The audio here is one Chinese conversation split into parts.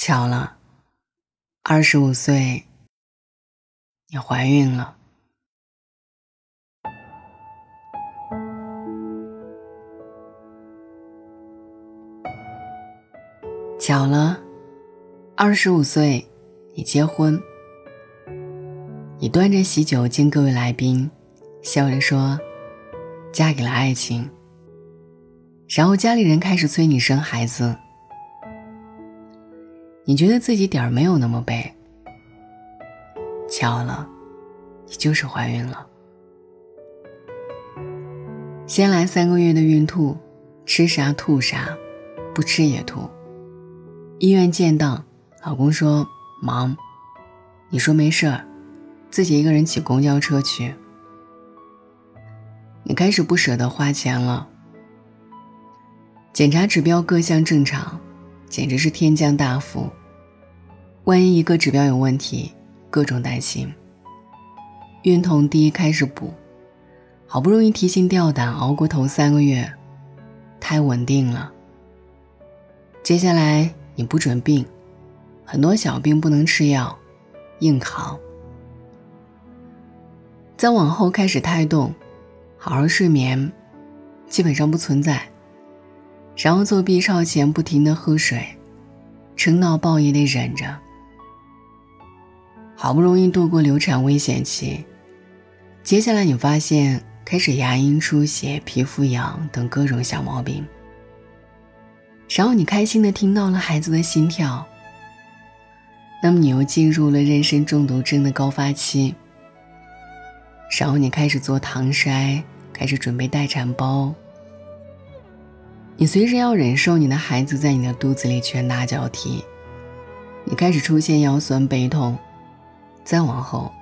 巧了，二十五岁，你怀孕了。巧了，二十五岁，你结婚。你端着喜酒敬各位来宾，笑着说：“嫁给了爱情。”然后家里人开始催你生孩子。你觉得自己点儿没有那么背。巧了，你就是怀孕了。先来三个月的孕吐，吃啥吐啥，不吃也吐。医院见到老公说忙，你说没事儿，自己一个人挤公交车去。你开始不舍得花钱了。检查指标各项正常，简直是天降大福。万一一个指标有问题，各种担心。孕酮低开始补，好不容易提心吊胆熬过头三个月，胎稳定了。接下来你不准病，很多小病不能吃药，硬扛。再往后开始胎动，好好睡眠基本上不存在，然后做 B 超前不停的喝水，撑到爆也得忍着。好不容易度过流产危险期，接下来你发现开始牙龈出血、皮肤痒等各种小毛病。然后你开心的听到了孩子的心跳，那么你又进入了妊娠中毒症的高发期。然后你开始做唐筛，开始准备待产包。你随时要忍受你的孩子在你的肚子里拳打脚踢，你开始出现腰酸背痛。再往后，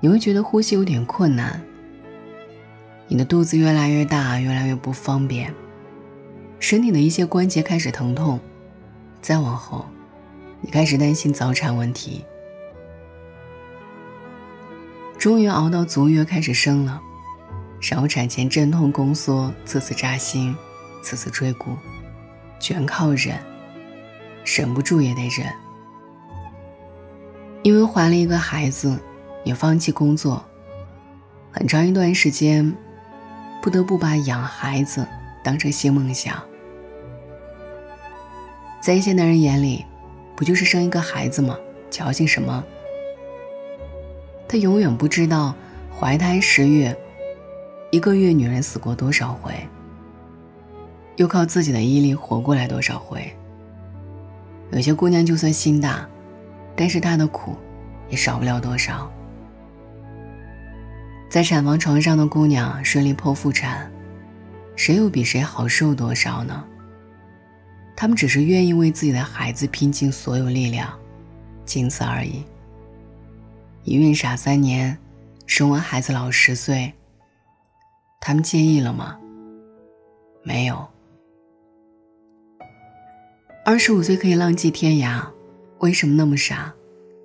你会觉得呼吸有点困难。你的肚子越来越大，越来越不方便，身体的一些关节开始疼痛。再往后，你开始担心早产问题。终于熬到足月开始生了，然后产前阵痛宫缩，次次扎心，次次追骨，全靠忍，忍不住也得忍。因为怀了一个孩子，也放弃工作，很长一段时间，不得不把养孩子当成新梦想。在一些男人眼里，不就是生一个孩子吗？矫情什么？他永远不知道，怀胎十月，一个月女人死过多少回，又靠自己的毅力活过来多少回。有些姑娘就算心大。但是她的苦，也少不了多少。在产房床上的姑娘顺利剖腹产，谁又比谁好受多少呢？他们只是愿意为自己的孩子拼尽所有力量，仅此而已。一孕傻三年，生完孩子老十岁，他们介意了吗？没有。二十五岁可以浪迹天涯。为什么那么傻，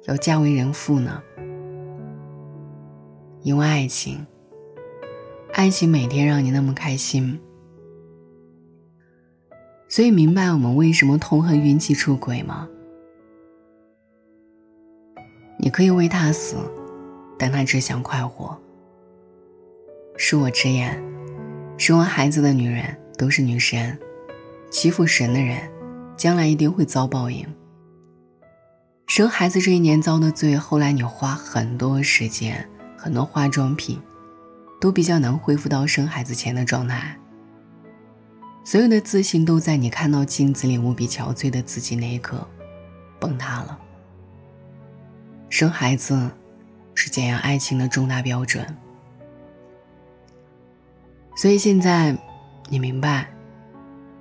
要嫁为人妇呢？因为爱情。爱情每天让你那么开心，所以明白我们为什么痛恨运气出轨吗？你可以为他死，但他只想快活。恕我直言，生完孩子的女人都是女神，欺负神的人，将来一定会遭报应。生孩子这一年遭的罪，后来你花很多时间、很多化妆品，都比较难恢复到生孩子前的状态。所有的自信都在你看到镜子里无比憔悴的自己那一刻，崩塌了。生孩子，是检验爱情的重大标准。所以现在，你明白，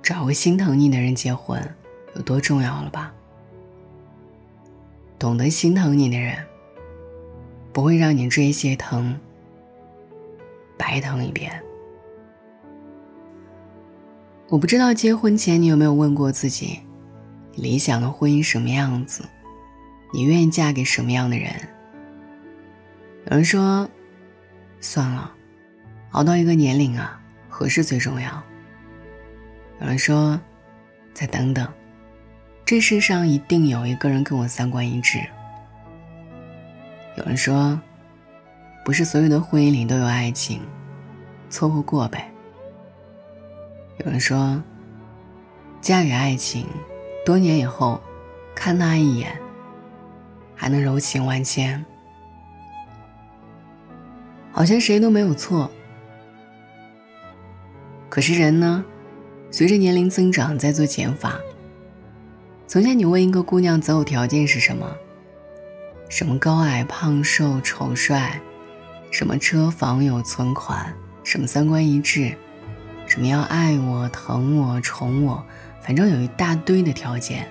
找个心疼你的人结婚有多重要了吧？懂得心疼你的人，不会让你这些疼白疼一遍。我不知道结婚前你有没有问过自己，理想的婚姻什么样子？你愿意嫁给什么样的人？有人说，算了，熬到一个年龄啊，合适最重要。有人说，再等等，这世上一定有一个人跟我三观一致。有人说，不是所有的婚姻里都有爱情，凑合过呗。有人说，嫁给爱情，多年以后看他一眼，还能柔情万千。好像谁都没有错。可是人呢，随着年龄增长在做减法。从前你问一个姑娘择偶条件是什么？什么高矮胖瘦丑帅，什么车房有存款，什么三观一致，什么要爱我疼我宠我，反正有一大堆的条件。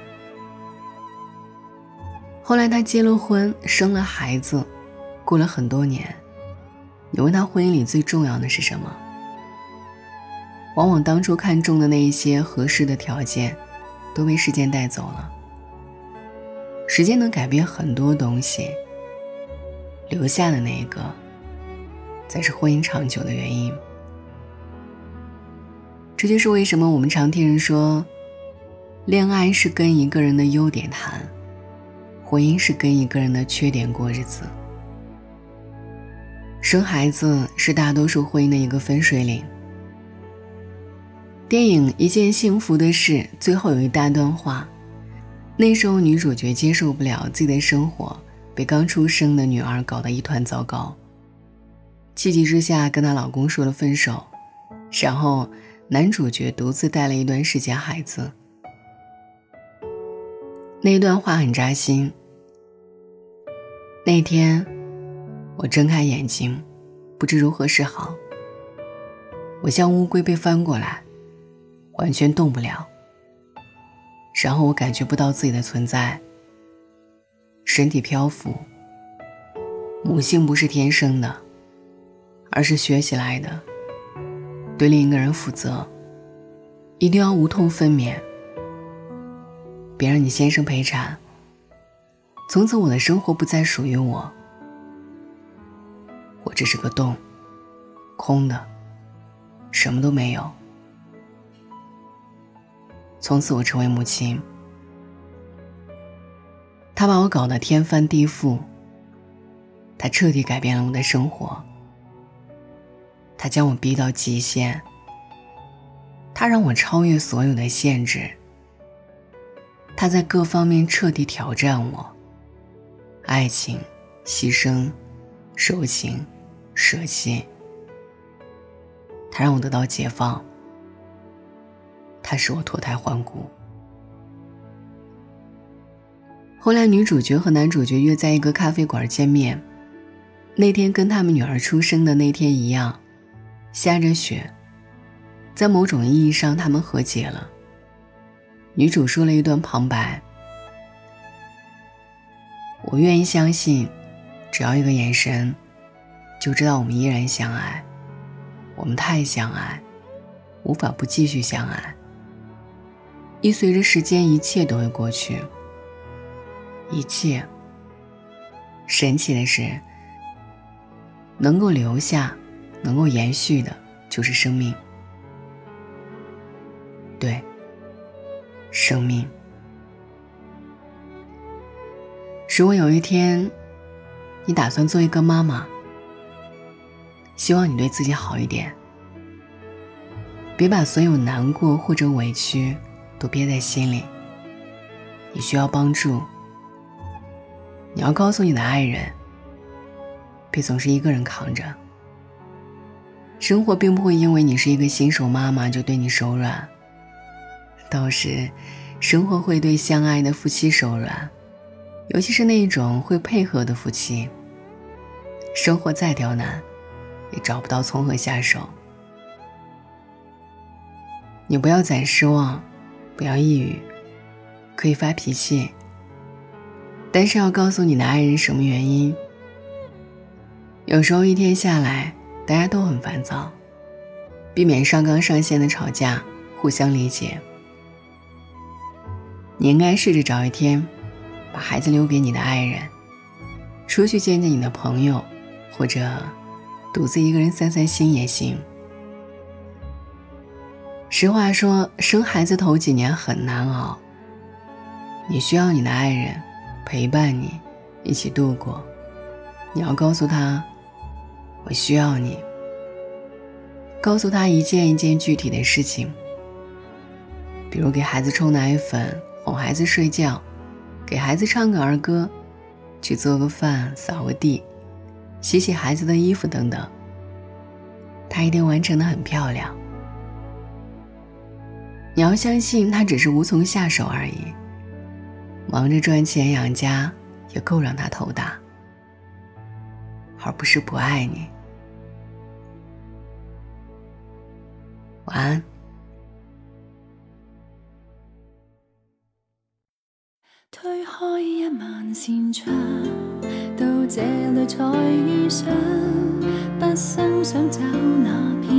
后来她结了婚，生了孩子，过了很多年。你问他婚姻里最重要的是什么？往往当初看中的那一些合适的条件，都被时间带走了。时间能改变很多东西，留下的那一个，才是婚姻长久的原因。这就是为什么我们常听人说，恋爱是跟一个人的优点谈，婚姻是跟一个人的缺点过日子。生孩子是大多数婚姻的一个分水岭。电影《一件幸福的事》最后有一大段话，那时候女主角接受不了自己的生活被刚出生的女儿搞得一团糟糕，气急之下跟她老公说了分手，然后男主角独自带了一段时间孩子。那段话很扎心。那天。我睁开眼睛，不知如何是好。我像乌龟被翻过来，完全动不了。然后我感觉不到自己的存在，身体漂浮。母性不是天生的，而是学习来的。对另一个人负责，一定要无痛分娩，别让你先生陪产。从此我的生活不再属于我。我只是个洞，空的，什么都没有。从此我成为母亲，他把我搞得天翻地覆，他彻底改变了我的生活，他将我逼到极限，他让我超越所有的限制，他在各方面彻底挑战我，爱情，牺牲。柔情，舍弃。他让我得到解放，他使我脱胎换骨。后来，女主角和男主角约在一个咖啡馆见面。那天跟他们女儿出生的那天一样，下着雪。在某种意义上，他们和解了。女主说了一段旁白：“我愿意相信。”只要一个眼神，就知道我们依然相爱。我们太相爱，无法不继续相爱。一随着时间，一切都会过去。一切。神奇的是，能够留下、能够延续的，就是生命。对，生命。如果有一天，你打算做一个妈妈，希望你对自己好一点，别把所有难过或者委屈都憋在心里。你需要帮助，你要告诉你的爱人，别总是一个人扛着。生活并不会因为你是一个新手妈妈就对你手软，倒是生活会对相爱的夫妻手软。尤其是那一种会配合的夫妻，生活再刁难，也找不到从何下手。你不要再失望，不要抑郁，可以发脾气，但是要告诉你的爱人什么原因。有时候一天下来，大家都很烦躁，避免上纲上线的吵架，互相理解。你应该试着找一天。把孩子留给你的爱人，出去见见你的朋友，或者独自一个人散散心也行。实话说，生孩子头几年很难熬，你需要你的爱人陪伴你，一起度过。你要告诉他，我需要你。告诉他一件一件具体的事情，比如给孩子冲奶粉、哄孩子睡觉、给孩子唱个儿歌、去做个饭、扫个地、洗洗孩子的衣服等等。他一定完成的很漂亮。你要相信他只是无从下手而已，忙着赚钱养家也够让他头大，而不是不爱你。晚安。推开一万扇窗，到这里才遇上。不生想找那片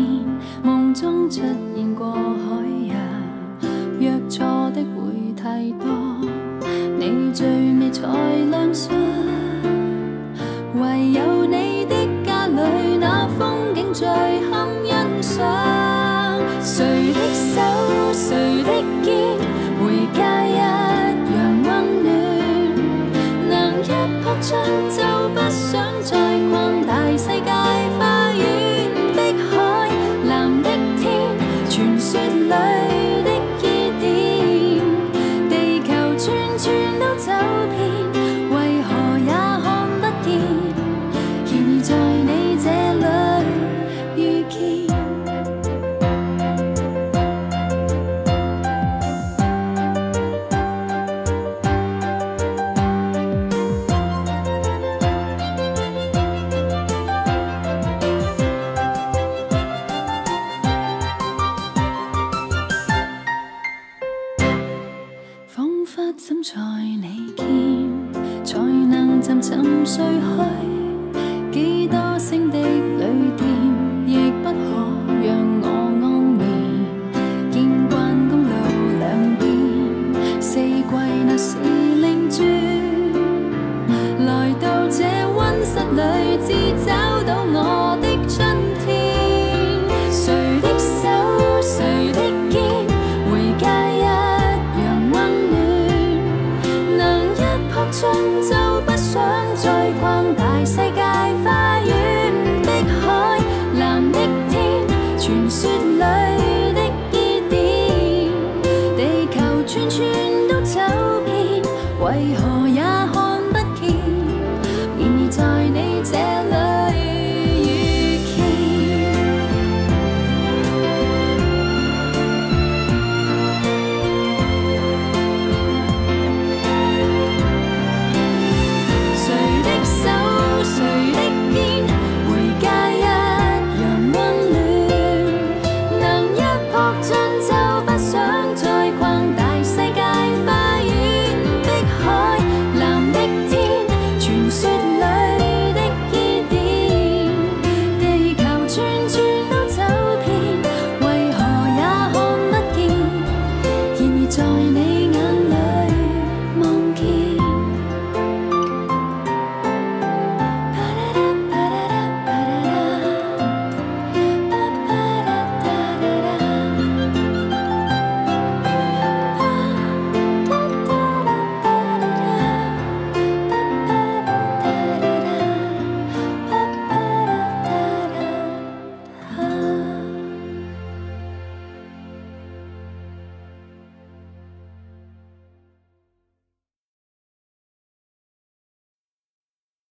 梦中出现过海错的会太多，你最美才亮相。唯有你的家里那风景最堪欣赏，谁的手，谁的肩，回家一样温暖，能一扑进就不想再逛大世界。way